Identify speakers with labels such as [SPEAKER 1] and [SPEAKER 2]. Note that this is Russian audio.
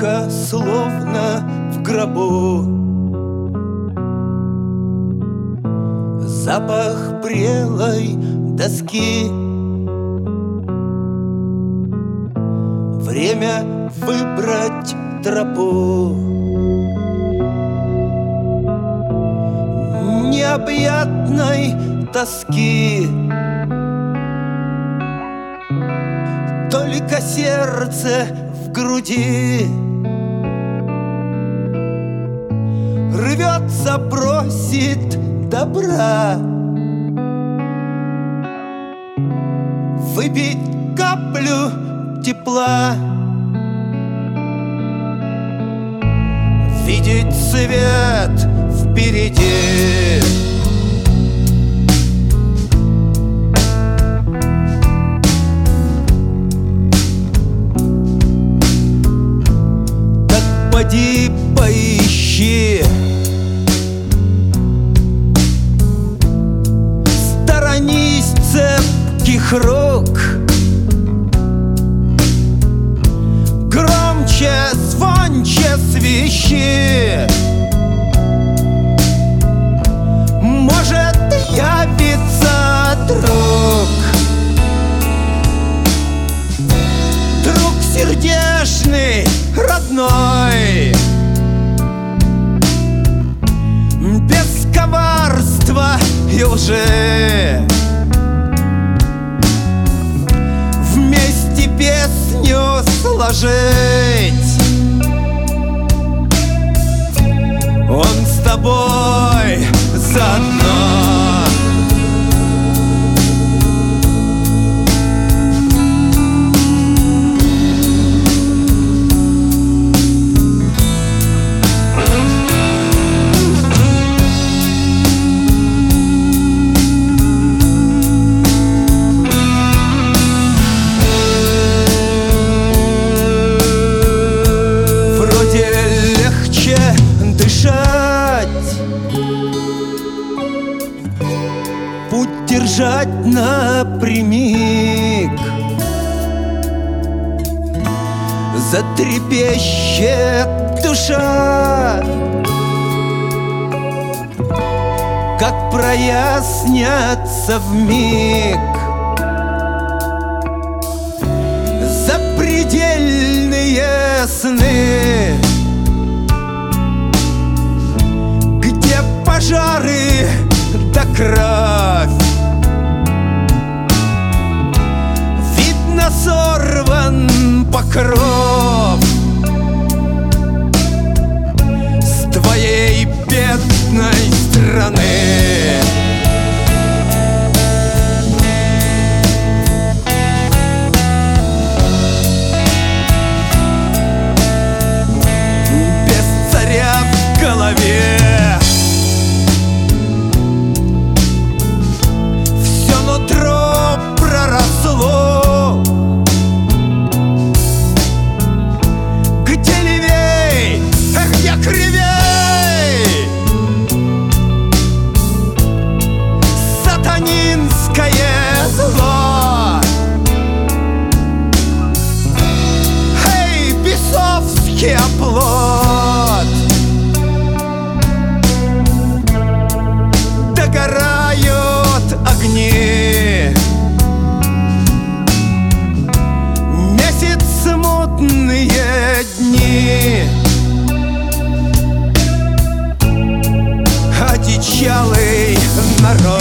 [SPEAKER 1] Тихо, словно в гробу. Запах прелой доски. Время выбрать тропу. Необъятной тоски. Только сердце в груди Рвется, просит добра. Выпить каплю тепла. Видеть свет впереди. Так поди поищи рук. Громче, звонче свищи. Может явиться друг. Друг сердечный, родной. Без коварства и лжи że дышать. Путь держать напрямик. Затрепещет душа. Как прояснятся в миг. Запредельные сны Сорван покров. С твоей бедной страны крепкий оплот. Догорают огни. Месяц мутные дни. Одичалый народ.